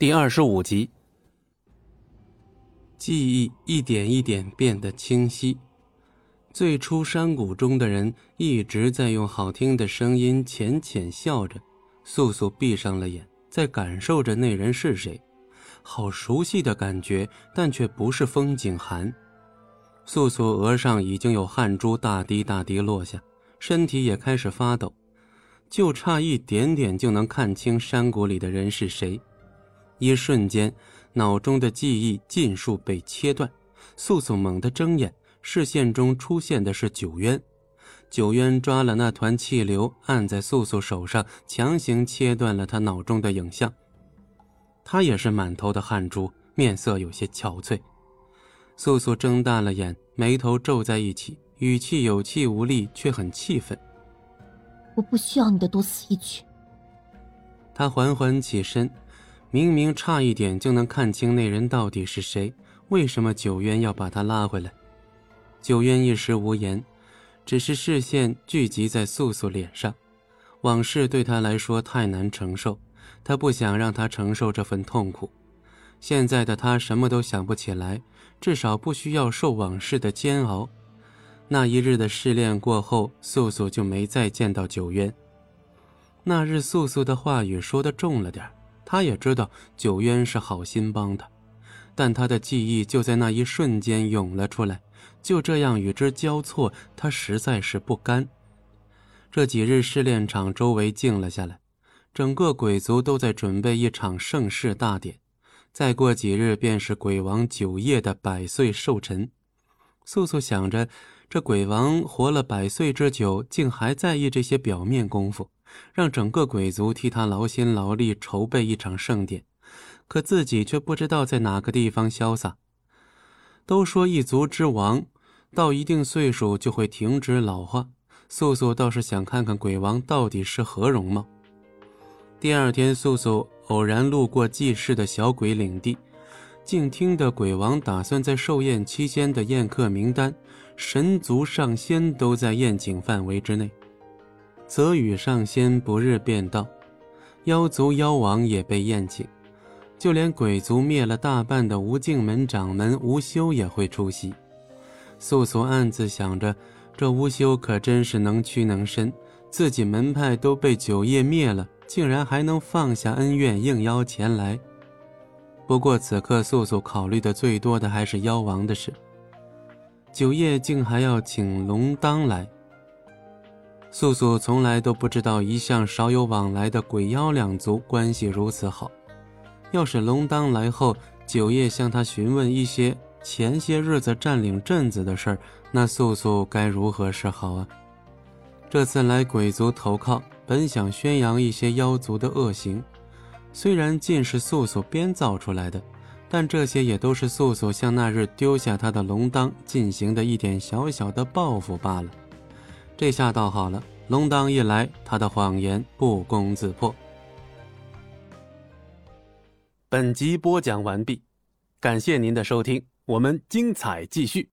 第二十五集，记忆一点一点变得清晰。最初山谷中的人一直在用好听的声音浅浅笑着。素素闭上了眼，在感受着那人是谁，好熟悉的感觉，但却不是风景寒。素素额上已经有汗珠大滴大滴落下，身体也开始发抖，就差一点点就能看清山谷里的人是谁。一瞬间，脑中的记忆尽数被切断。素素猛地睁眼，视线中出现的是九渊。九渊抓了那团气流，按在素素手上，强行切断了她脑中的影像。他也是满头的汗珠，面色有些憔悴。素素睁大了眼，眉头皱在一起，语气有气无力，却很气愤：“我不需要你的多此一举。”他缓缓起身。明明差一点就能看清那人到底是谁，为什么九渊要把他拉回来？九渊一时无言，只是视线聚集在素素脸上。往事对他来说太难承受，他不想让他承受这份痛苦。现在的他什么都想不起来，至少不需要受往事的煎熬。那一日的试炼过后，素素就没再见到九渊。那日素素的话语说的重了点他也知道九渊是好心帮他，但他的记忆就在那一瞬间涌了出来，就这样与之交错，他实在是不甘。这几日试炼场周围静了下来，整个鬼族都在准备一场盛世大典，再过几日便是鬼王九夜的百岁寿辰。素素想着，这鬼王活了百岁之久，竟还在意这些表面功夫。让整个鬼族替他劳心劳力筹备一场盛典，可自己却不知道在哪个地方潇洒。都说一族之王到一定岁数就会停止老化，素素倒是想看看鬼王到底是何容貌。第二天，素素偶然路过祭祀的小鬼领地，静听的鬼王打算在寿宴期间的宴客名单，神族上仙都在宴请范围之内。泽宇上仙不日便到，妖族妖王也被宴请，就连鬼族灭了大半的无尽门掌门无休也会出席。素素暗自想着，这无休可真是能屈能伸，自己门派都被九叶灭了，竟然还能放下恩怨应邀前来。不过此刻素素考虑的最多的还是妖王的事，九叶竟还要请龙当来。素素从来都不知道，一向少有往来的鬼妖两族关系如此好。要是龙当来后，九叶向他询问一些前些日子占领镇子的事，那素素该如何是好啊？这次来鬼族投靠，本想宣扬一些妖族的恶行，虽然尽是素素编造出来的，但这些也都是素素向那日丢下他的龙当进行的一点小小的报复罢了。这下倒好了，龙当一来，他的谎言不攻自破。本集播讲完毕，感谢您的收听，我们精彩继续。